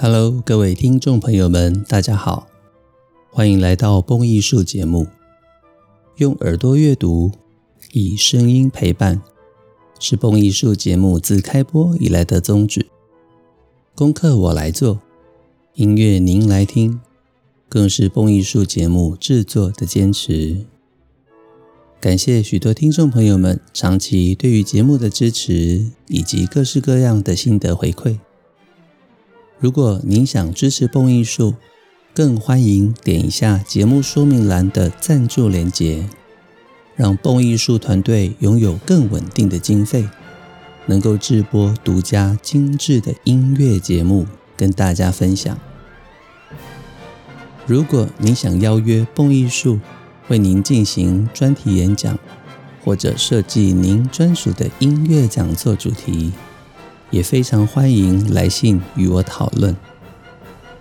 Hello，各位听众朋友们，大家好，欢迎来到蹦艺术节目。用耳朵阅读，以声音陪伴，是蹦艺术节目自开播以来的宗旨。功课我来做，音乐您来听，更是蹦艺术节目制作的坚持。感谢许多听众朋友们长期对于节目的支持，以及各式各样的心得回馈。如果您想支持蹦艺术，更欢迎点一下节目说明栏的赞助连结，让蹦艺术团队拥有更稳定的经费，能够制播独家精致的音乐节目跟大家分享。如果您想邀约蹦艺术为您进行专题演讲，或者设计您专属的音乐讲座主题，也非常欢迎来信与我讨论，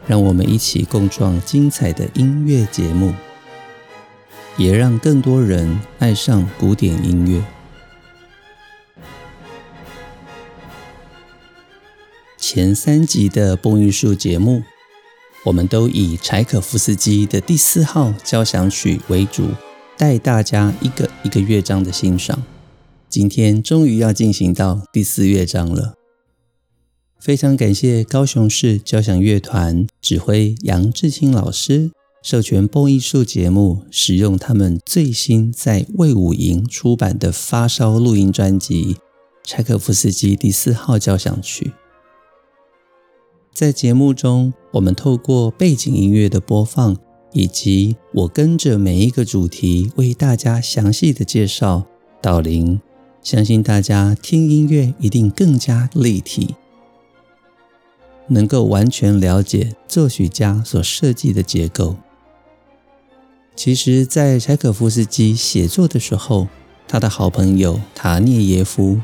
让我们一起共创精彩的音乐节目，也让更多人爱上古典音乐。前三集的播音术节目，我们都以柴可夫斯基的第四号交响曲为主，带大家一个一个乐章的欣赏。今天终于要进行到第四乐章了。非常感谢高雄市交响乐团指挥杨志清老师授权蹦艺术节目使用他们最新在魏武营出版的发烧录音专辑《柴可夫斯基第四号交响曲》。在节目中，我们透过背景音乐的播放，以及我跟着每一个主题为大家详细的介绍导聆，相信大家听音乐一定更加立体。能够完全了解作曲家所设计的结构。其实，在柴可夫斯基写作的时候，他的好朋友塔涅耶夫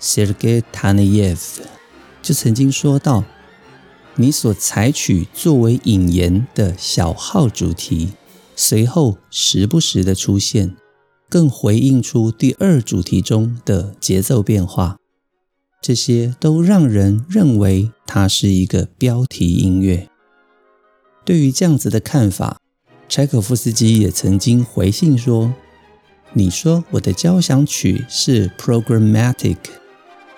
（Sergei Taneyev） 就曾经说到：“你所采取作为引言的小号主题，随后时不时的出现，更回应出第二主题中的节奏变化。”这些都让人认为它是一个标题音乐。对于这样子的看法，柴可夫斯基也曾经回信说：“你说我的交响曲是 programmatic，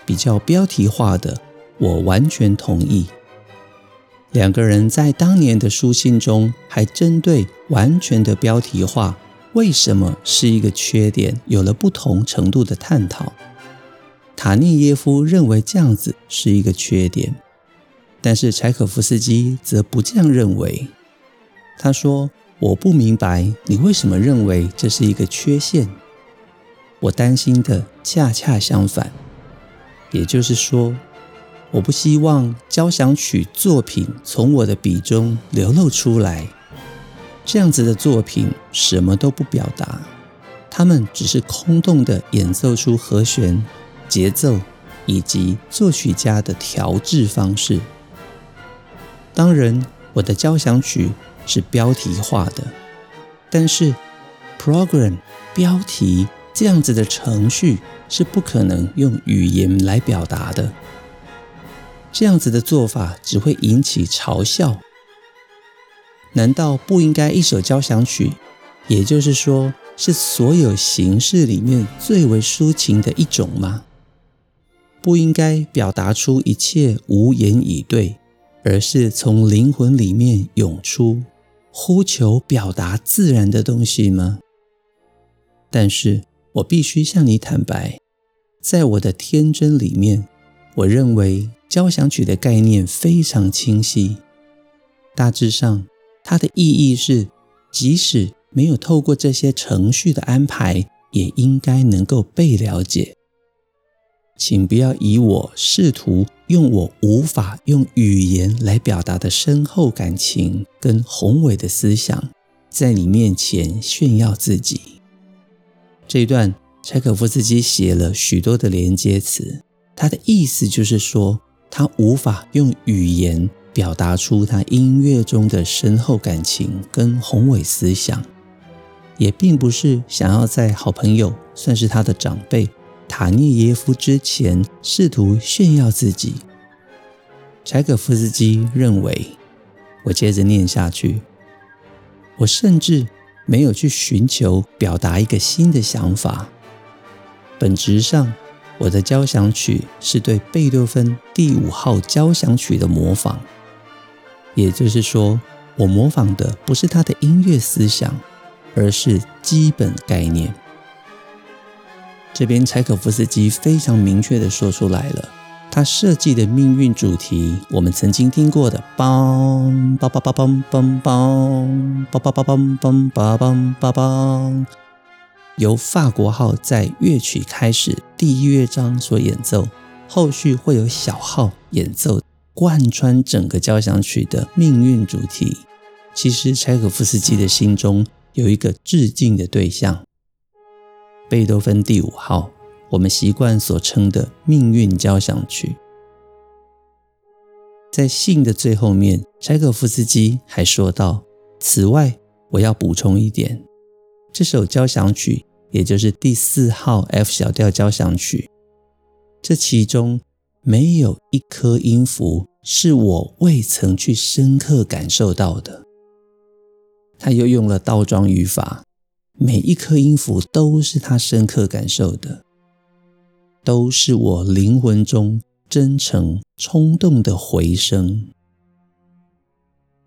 比较标题化的，我完全同意。”两个人在当年的书信中还针对完全的标题化为什么是一个缺点，有了不同程度的探讨。塔涅耶夫认为这样子是一个缺点，但是柴可夫斯基则不这样认为。他说：“我不明白你为什么认为这是一个缺陷。我担心的恰恰相反，也就是说，我不希望交响曲作品从我的笔中流露出来。这样子的作品什么都不表达，他们只是空洞地演奏出和弦。”节奏以及作曲家的调制方式。当然，我的交响曲是标题化的，但是 program 标题这样子的程序是不可能用语言来表达的。这样子的做法只会引起嘲笑。难道不应该一首交响曲，也就是说是所有形式里面最为抒情的一种吗？不应该表达出一切无言以对，而是从灵魂里面涌出，呼求表达自然的东西吗？但是我必须向你坦白，在我的天真里面，我认为交响曲的概念非常清晰。大致上，它的意义是，即使没有透过这些程序的安排，也应该能够被了解。请不要以我试图用我无法用语言来表达的深厚感情跟宏伟的思想，在你面前炫耀自己。这一段柴可夫斯基写了许多的连接词，他的意思就是说，他无法用语言表达出他音乐中的深厚感情跟宏伟思想，也并不是想要在好朋友，算是他的长辈。塔涅耶夫之前试图炫耀自己，柴可夫斯基认为，我接着念下去，我甚至没有去寻求表达一个新的想法。本质上，我的交响曲是对贝多芬第五号交响曲的模仿，也就是说，我模仿的不是他的音乐思想，而是基本概念。这边柴可夫斯基非常明确的说出来了。他设计的命运主题，我们曾经听过的，梆梆梆梆梆梆梆梆梆梆梆梆梆梆梆，由法国号在乐曲开始第一乐章所演奏，后续会有小号演奏，贯穿整个交响曲的命运主题。其实柴可夫斯基的心中有一个致敬的对象，贝多芬第五号。我们习惯所称的命运交响曲，在信的最后面，柴可夫斯基还说道：“此外，我要补充一点，这首交响曲，也就是第四号 F 小调交响曲，这其中没有一颗音符是我未曾去深刻感受到的。”他又用了倒装语法，每一颗音符都是他深刻感受的。都是我灵魂中真诚冲动的回声。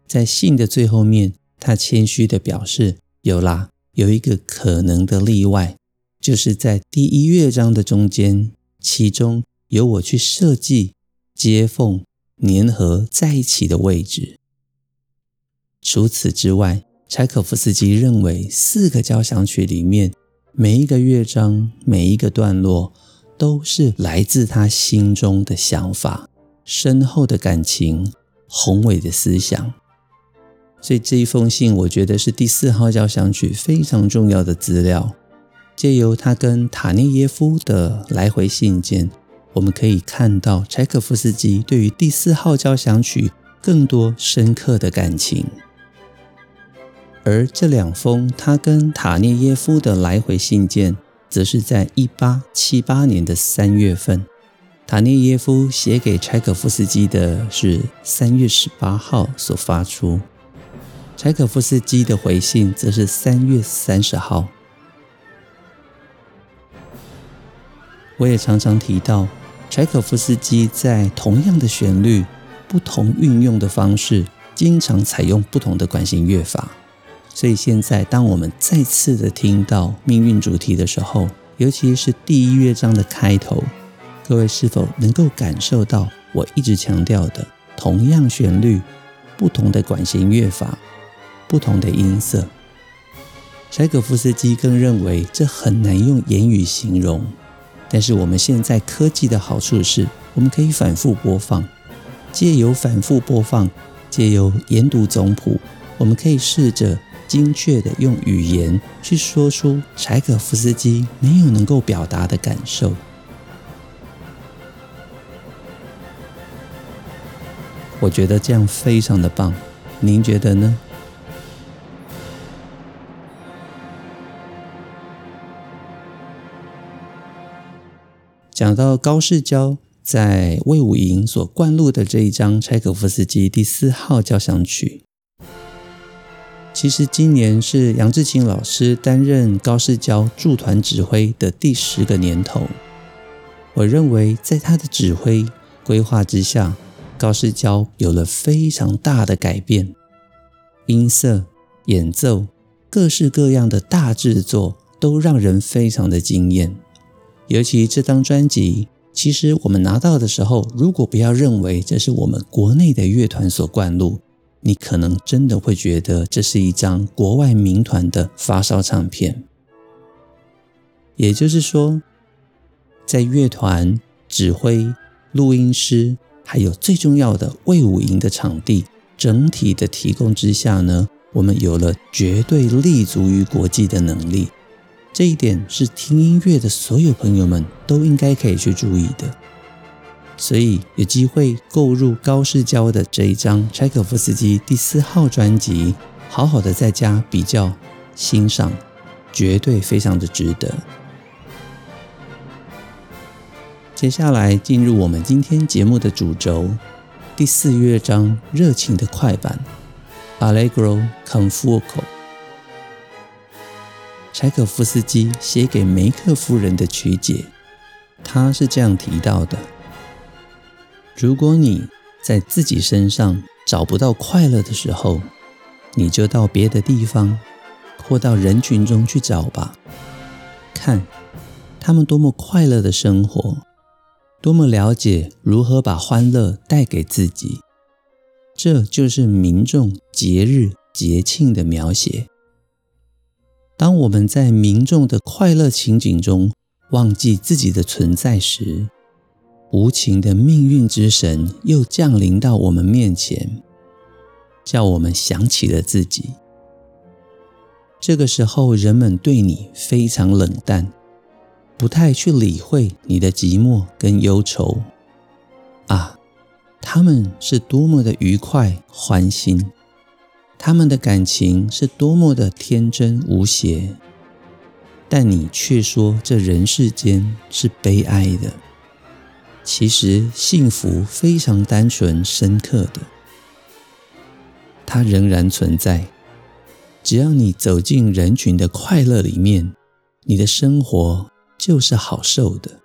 在信的最后面，他谦虚的表示：“有啦，有一个可能的例外，就是在第一乐章的中间，其中有我去设计接缝粘合在一起的位置。除此之外，柴可夫斯基认为，四个交响曲里面，每一个乐章，每一个段落。”都是来自他心中的想法、深厚的感情、宏伟的思想。所以这一封信，我觉得是第四号交响曲非常重要的资料。借由他跟塔涅耶夫的来回信件，我们可以看到柴可夫斯基对于第四号交响曲更多深刻的感情。而这两封他跟塔涅耶夫的来回信件。则是在一八七八年的三月份，塔涅耶夫写给柴可夫斯基的是三月十八号所发出，柴可夫斯基的回信则是三月三十号。我也常常提到，柴可夫斯基在同样的旋律、不同运用的方式，经常采用不同的管弦乐法。所以现在，当我们再次的听到命运主题的时候，尤其是第一乐章的开头，各位是否能够感受到我一直强调的同样旋律、不同的管弦乐法、不同的音色？柴可夫斯基更认为这很难用言语形容。但是我们现在科技的好处是，我们可以反复播放，借由反复播放，借由研读总谱，我们可以试着。精确的用语言去说出柴可夫斯基没有能够表达的感受，我觉得这样非常的棒。您觉得呢？讲到高世交在魏武营所灌录的这一张柴可夫斯基第四号交响曲。其实今年是杨志清老师担任高市交驻团指挥的第十个年头。我认为，在他的指挥规划之下，高市交有了非常大的改变，音色、演奏、各式各样的大制作都让人非常的惊艳。尤其这张专辑，其实我们拿到的时候，如果不要认为这是我们国内的乐团所灌录。你可能真的会觉得这是一张国外民团的发烧唱片，也就是说，在乐团、指挥、录音师，还有最重要的魏武营的场地整体的提供之下呢，我们有了绝对立足于国际的能力。这一点是听音乐的所有朋友们都应该可以去注意的。所以有机会购入高市交的这一张柴可夫斯基第四号专辑，好好的在家比较欣赏，绝对非常的值得。接下来进入我们今天节目的主轴，第四乐章热情的快板，Allegro con fuoco。柴可夫斯基写给梅克夫人的曲解，他是这样提到的：如果你在自己身上找不到快乐的时候，你就到别的地方，或到人群中去找吧。看，他们多么快乐的生活，多么了解如何把欢乐带给自己。这就是民众节日节庆的描写。当我们在民众的快乐情景中忘记自己的存在时，无情的命运之神又降临到我们面前，叫我们想起了自己。这个时候，人们对你非常冷淡，不太去理会你的寂寞跟忧愁。啊，他们是多么的愉快欢欣！他们的感情是多么的天真无邪，但你却说这人世间是悲哀的。其实幸福非常单纯深刻的，它仍然存在。只要你走进人群的快乐里面，你的生活就是好受的。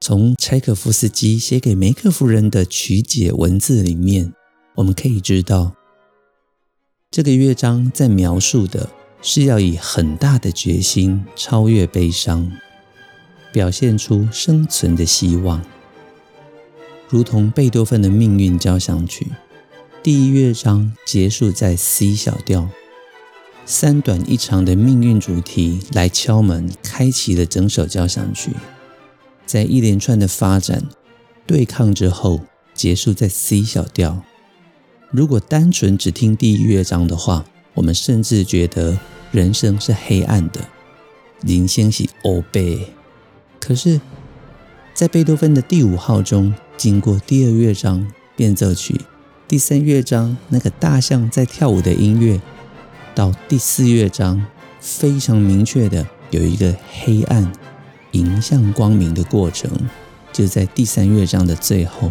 从柴可夫斯基写给梅克夫人的曲解文字里面，我们可以知道。这个乐章在描述的是要以很大的决心超越悲伤，表现出生存的希望，如同贝多芬的命运交响曲，第一乐章结束在 C 小调，三短一长的命运主题来敲门，开启了整首交响曲，在一连串的发展对抗之后，结束在 C 小调。如果单纯只听第一乐章的话，我们甚至觉得人生是黑暗的，人生是黑白。可是，在贝多芬的第五号中，经过第二乐章变奏曲，第三乐章那个大象在跳舞的音乐，到第四乐章，非常明确的有一个黑暗迎向光明的过程，就在第三乐章的最后，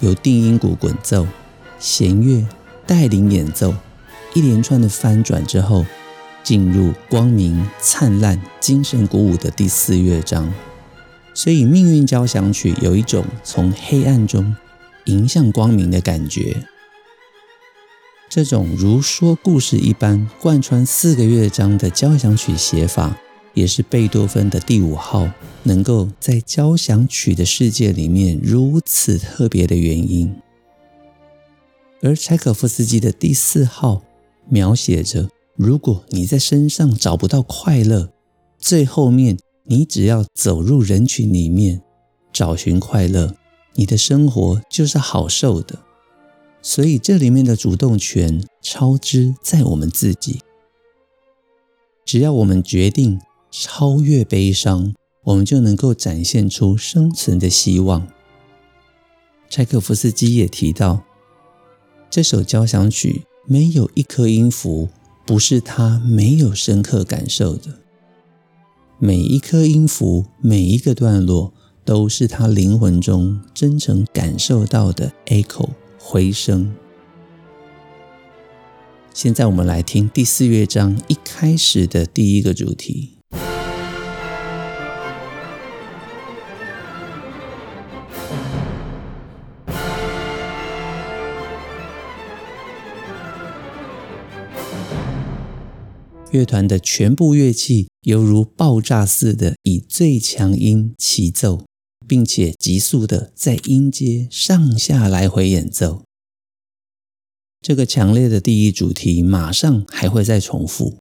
由定音鼓滚奏。弦乐带领演奏，一连串的翻转之后，进入光明灿烂、精神鼓舞的第四乐章。所以，《命运交响曲》有一种从黑暗中迎向光明的感觉。这种如说故事一般贯穿四个乐章的交响曲写法，也是贝多芬的第五号能够在交响曲的世界里面如此特别的原因。而柴可夫斯基的第四号描写着，如果你在身上找不到快乐，最后面你只要走入人群里面找寻快乐，你的生活就是好受的。所以这里面的主动权超支在我们自己。只要我们决定超越悲伤，我们就能够展现出生存的希望。柴可夫斯基也提到。这首交响曲没有一颗音符不是他没有深刻感受的，每一颗音符、每一个段落都是他灵魂中真诚感受到的 echo 回声。现在我们来听第四乐章一开始的第一个主题。乐团的全部乐器犹如爆炸似的以最强音齐奏，并且急速的在音阶上下来回演奏。这个强烈的第一主题马上还会再重复。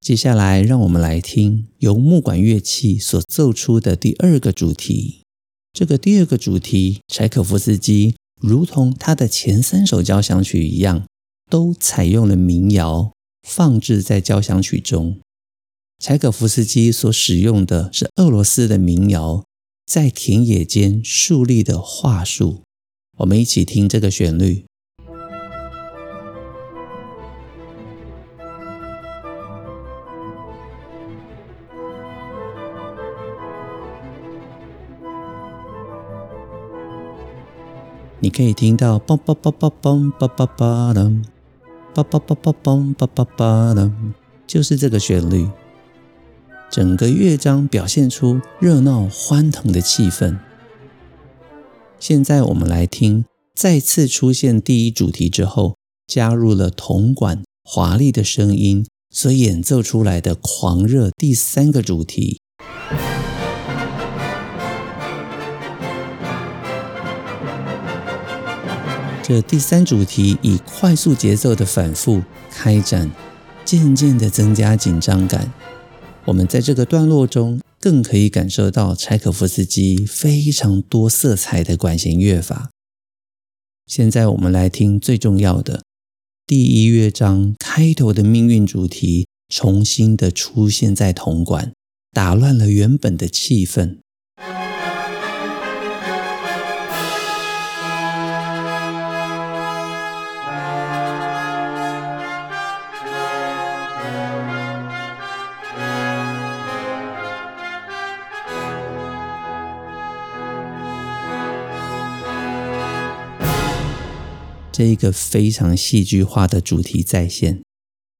接下来，让我们来听由木管乐器所奏出的第二个主题。这个第二个主题，柴可夫斯基如同他的前三首交响曲一样，都采用了民谣。放置在交响曲中，柴可夫斯基所使用的是俄罗斯的民谣，在田野间树立的樺树。我们一起听这个旋律。你可以听到梆梆梆梆梆梆梆梆叭叭叭叭嘣叭叭叭的，就是这个旋律。整个乐章表现出热闹欢腾的气氛。现在我们来听，再次出现第一主题之后，加入了铜管华丽的声音所演奏出来的狂热第三个主题。这第三主题以快速节奏的反复开展，渐渐的增加紧张感。我们在这个段落中，更可以感受到柴可夫斯基非常多色彩的管弦乐法。现在我们来听最重要的第一乐章开头的命运主题，重新的出现在铜管，打乱了原本的气氛。这一个非常戏剧化的主题再现，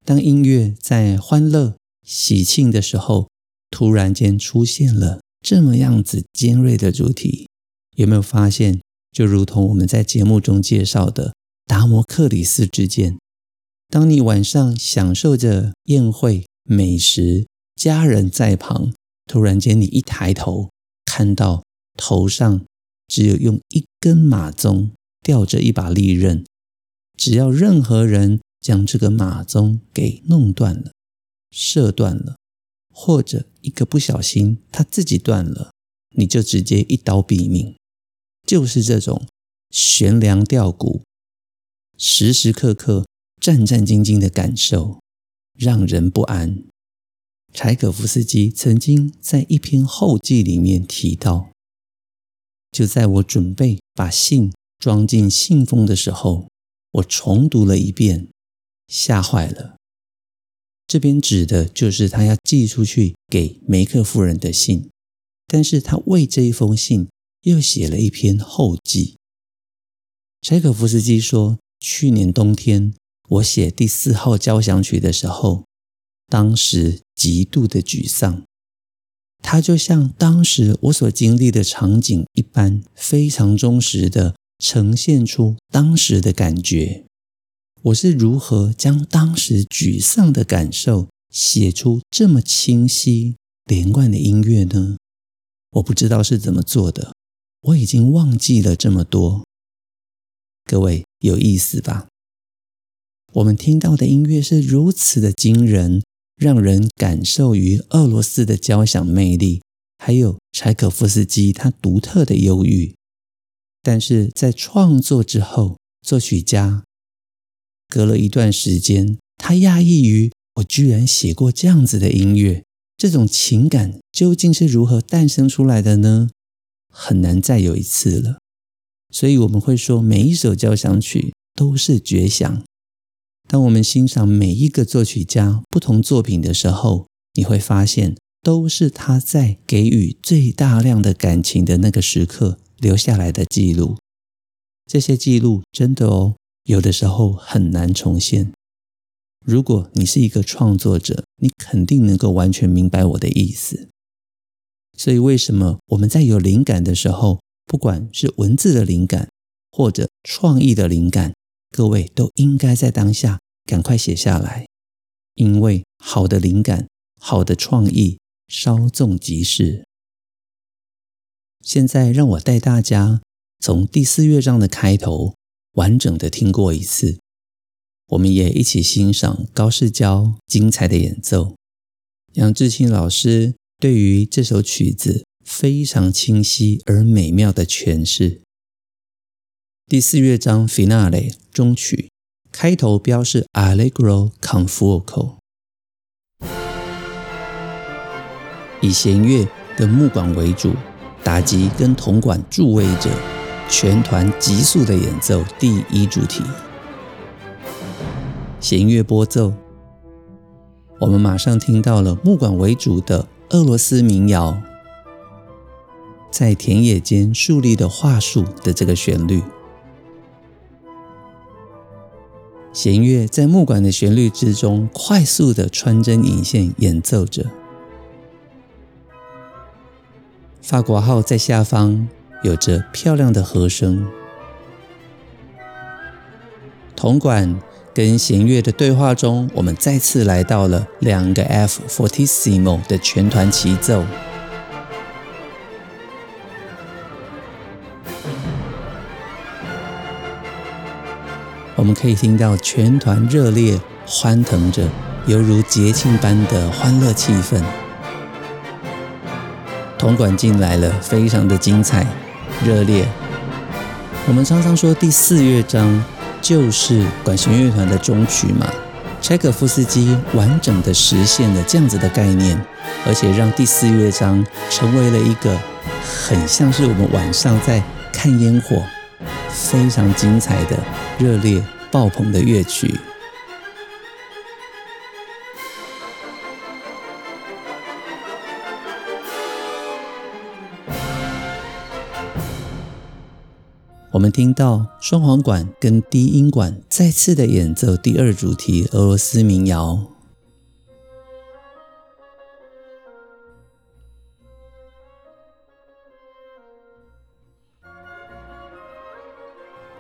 当音乐在欢乐喜庆的时候，突然间出现了这么样子尖锐的主题，有没有发现？就如同我们在节目中介绍的达摩克里斯之剑，当你晚上享受着宴会美食，家人在旁，突然间你一抬头，看到头上只有用一根马鬃吊着一把利刃。只要任何人将这个马鬃给弄断了、射断了，或者一个不小心他自己断了，你就直接一刀毙命。就是这种悬梁吊骨、时时刻刻战战兢兢的感受，让人不安。柴可夫斯基曾经在一篇后记里面提到，就在我准备把信装进信封的时候。我重读了一遍，吓坏了。这边指的就是他要寄出去给梅克夫人的信，但是他为这一封信又写了一篇后记。柴可夫斯基说：“去年冬天我写第四号交响曲的时候，当时极度的沮丧，它就像当时我所经历的场景一般，非常忠实的。”呈现出当时的感觉，我是如何将当时沮丧的感受写出这么清晰连贯的音乐呢？我不知道是怎么做的，我已经忘记了这么多。各位有意思吧？我们听到的音乐是如此的惊人，让人感受于俄罗斯的交响魅力，还有柴可夫斯基他独特的忧郁。但是在创作之后，作曲家隔了一段时间，他讶异于我居然写过这样子的音乐，这种情感究竟是如何诞生出来的呢？很难再有一次了。所以我们会说，每一首交响曲都是绝响。当我们欣赏每一个作曲家不同作品的时候，你会发现，都是他在给予最大量的感情的那个时刻。留下来的记录，这些记录真的哦，有的时候很难重现。如果你是一个创作者，你肯定能够完全明白我的意思。所以，为什么我们在有灵感的时候，不管是文字的灵感或者创意的灵感，各位都应该在当下赶快写下来，因为好的灵感、好的创意稍纵即逝。现在让我带大家从第四乐章的开头完整的听过一次，我们也一起欣赏高世娇精彩的演奏。杨智清老师对于这首曲子非常清晰而美妙的诠释。第四乐章 Finale 中曲开头标示 Allegro con fuoco，以弦乐的木管为主。打击跟铜管助威者，全团急速的演奏第一主题，弦乐拨奏，我们马上听到了木管为主的俄罗斯民谣，在田野间树立的樺树的这个旋律，弦乐在木管的旋律之中快速的穿针引线演奏着。法国号在下方有着漂亮的和声。铜管跟弦乐的对话中，我们再次来到了两个 F fortissimo 的全团齐奏。我们可以听到全团热烈欢腾着，犹如节庆般的欢乐气氛。铜管进来了，非常的精彩、热烈。我们常常说第四乐章就是管弦乐团的终曲嘛，柴可夫斯基完整的实现了这样子的概念，而且让第四乐章成为了一个很像是我们晚上在看烟火。非常精彩的、热烈爆棚的乐曲。我们听到双簧管跟低音管再次的演奏第二主题俄罗斯民谣。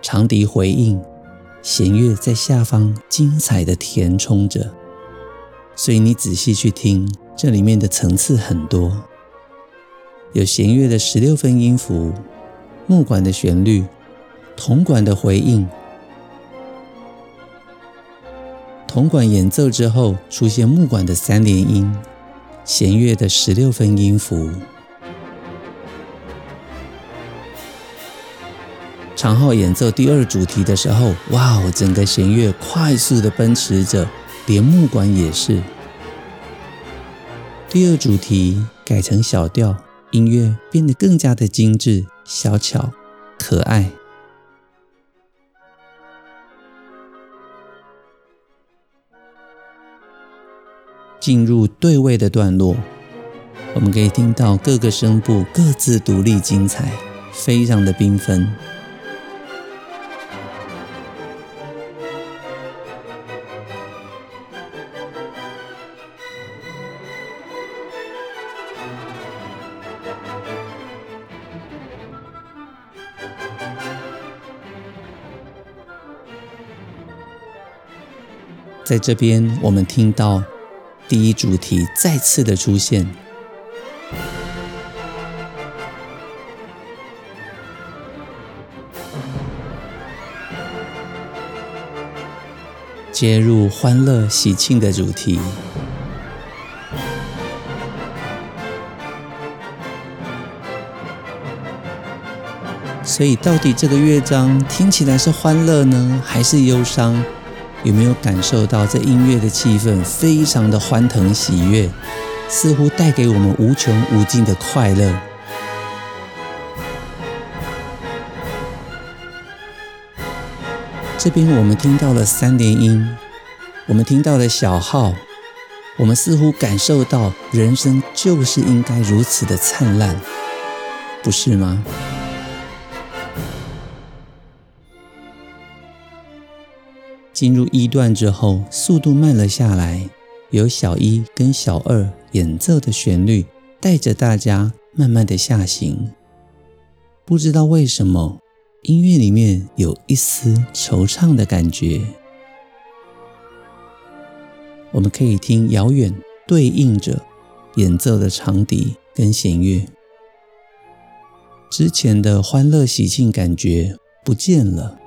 长笛回应，弦乐在下方精彩的填充着，所以你仔细去听，这里面的层次很多，有弦乐的十六分音符，木管的旋律，铜管的回应，铜管演奏之后出现木管的三连音，弦乐的十六分音符。长号演奏第二主题的时候，哇哦，整个弦乐快速的奔驰着，连木管也是。第二主题改成小调，音乐变得更加的精致、小巧、可爱。进入对位的段落，我们可以听到各个声部各自独立精彩，非常的缤纷。在这边，我们听到第一主题再次的出现，接入欢乐喜庆的主题。所以，到底这个乐章听起来是欢乐呢，还是忧伤？有没有感受到这音乐的气氛非常的欢腾喜悦，似乎带给我们无穷无尽的快乐。这边我们听到了三连音，我们听到了小号，我们似乎感受到人生就是应该如此的灿烂，不是吗？进入一段之后，速度慢了下来，由小一跟小二演奏的旋律带着大家慢慢的下行。不知道为什么，音乐里面有一丝惆怅的感觉。我们可以听遥远对应着演奏的长笛跟弦乐，之前的欢乐喜庆感觉不见了。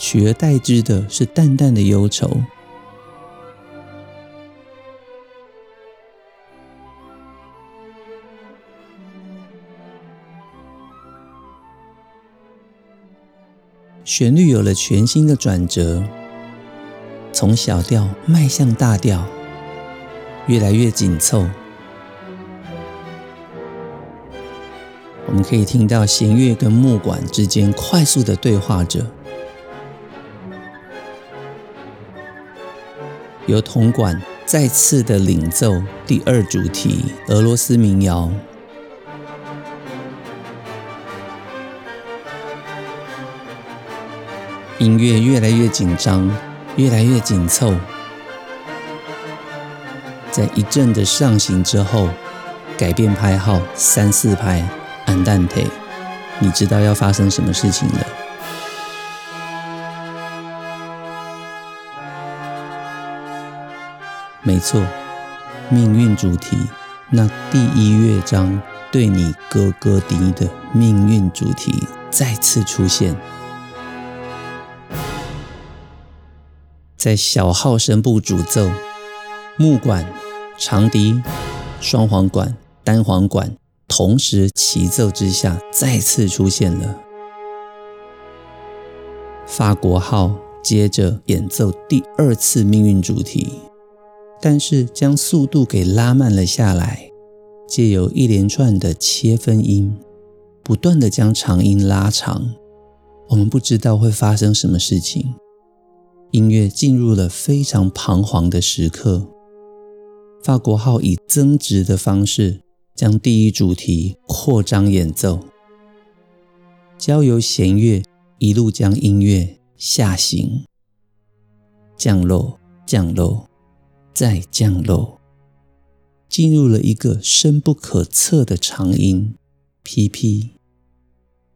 取而代之的是淡淡的忧愁。旋律有了全新的转折，从小调迈向大调，越来越紧凑。我们可以听到弦乐跟木管之间快速的对话着。由铜管再次的领奏第二主题俄罗斯民谣，音乐越来越紧张，越来越紧凑。在一阵的上行之后，改变拍号三四拍安淡腿你知道要发生什么事情了？错，命运主题，那第一乐章对你哥哥迪的命运主题再次出现，在小号声部主奏，木管。长笛、双簧管、单簧管同时齐奏之下，再次出现了。法国号接着演奏第二次命运主题，但是将速度给拉慢了下来，借由一连串的切分音，不断的将长音拉长。我们不知道会发生什么事情，音乐进入了非常彷徨的时刻。法国号以增值的方式将第一主题扩张演奏，交由弦乐一路将音乐下行、降落、降落、再降落，进入了一个深不可测的长音 PP，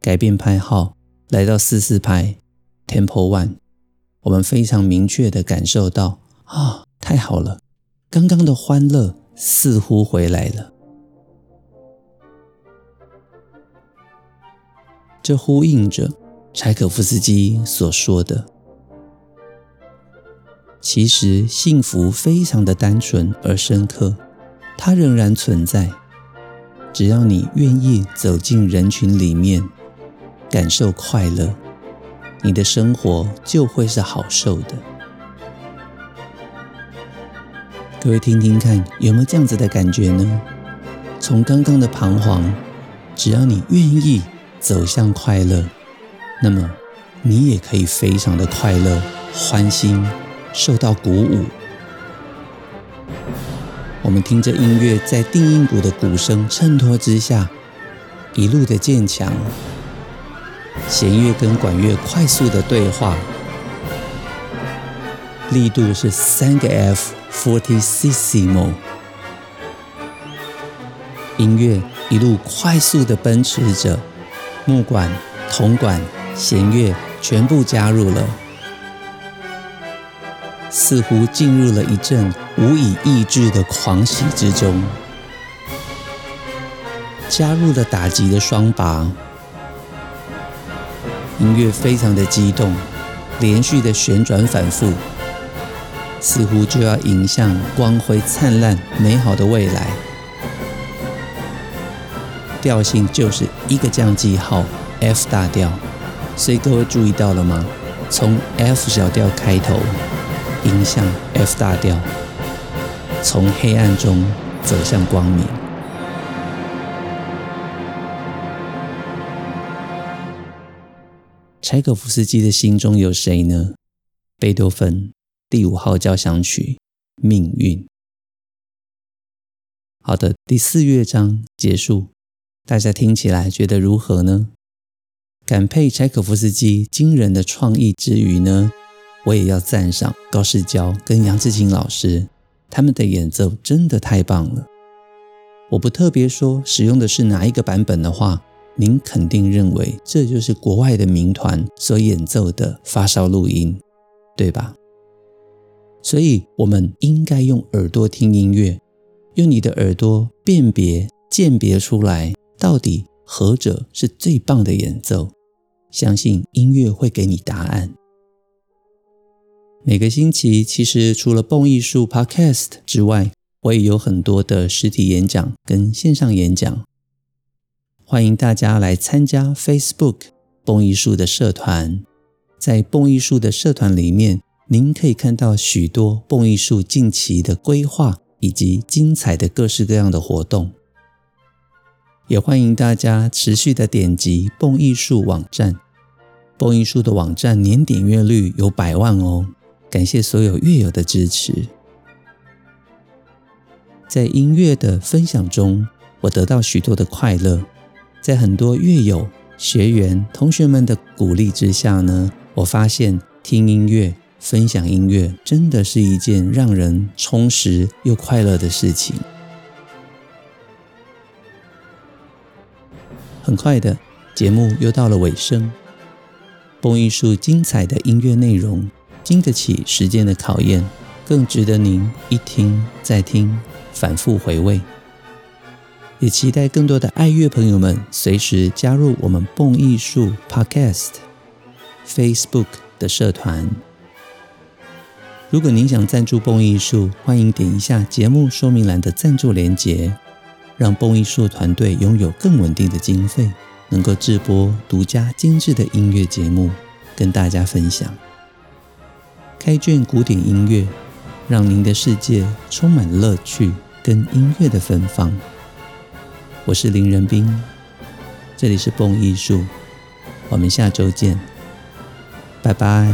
改变拍号来到四四拍 Tempo One，我们非常明确的感受到啊，太好了！刚刚的欢乐似乎回来了，这呼应着柴可夫斯基所说的：“其实幸福非常的单纯而深刻，它仍然存在。只要你愿意走进人群里面，感受快乐，你的生活就会是好受的。”各位听听看，有没有这样子的感觉呢？从刚刚的彷徨，只要你愿意走向快乐，那么你也可以非常的快乐、欢欣、受到鼓舞。我们听着音乐，在定音鼓的鼓声衬托之下，一路的渐强，弦乐跟管乐快速的对话，力度是三个 F。Fortissimo，音乐一路快速的奔驰着，木管、铜管、弦乐全部加入了，似乎进入了一阵无以抑制的狂喜之中。加入了打击的双拔，音乐非常的激动，连续的旋转反复。似乎就要迎向光辉灿烂、美好的未来。调性就是一个降记号 F 大调，所以各位注意到了吗？从 F 小调开头，音向 F 大调，从黑暗中走向光明。柴可夫斯基的心中有谁呢？贝多芬。第五号交响曲，命运。好的，第四乐章结束，大家听起来觉得如何呢？感佩柴可夫斯基惊人的创意之余呢，我也要赞赏高世娇跟杨志琴老师，他们的演奏真的太棒了。我不特别说使用的是哪一个版本的话，您肯定认为这就是国外的民团所演奏的发烧录音，对吧？所以，我们应该用耳朵听音乐，用你的耳朵辨别、鉴别出来，到底何者是最棒的演奏。相信音乐会给你答案。每个星期，其实除了蹦艺术 Podcast 之外，我也有很多的实体演讲跟线上演讲，欢迎大家来参加 Facebook 蹦艺术的社团，在蹦艺术的社团里面。您可以看到许多蹦艺术近期的规划以及精彩的各式各样的活动，也欢迎大家持续的点击蹦艺术网站。蹦艺术的网站年点阅率有百万哦，感谢所有乐友的支持。在音乐的分享中，我得到许多的快乐，在很多乐友、学员、同学们的鼓励之下呢。我发现听音乐、分享音乐真的是一件让人充实又快乐的事情。很快的，节目又到了尾声。播一束精彩的音乐内容，经得起时间的考验，更值得您一听再听，反复回味。也期待更多的爱乐朋友们随时加入我们蹦艺术 Podcast Facebook 的社团。如果您想赞助蹦艺术，欢迎点一下节目说明栏的赞助连结，让蹦艺术团队拥有更稳定的经费，能够制播独家精致的音乐节目，跟大家分享。开卷古典音乐，让您的世界充满乐趣跟音乐的芬芳。我是林仁斌，这里是蹦艺术，我们下周见，拜拜。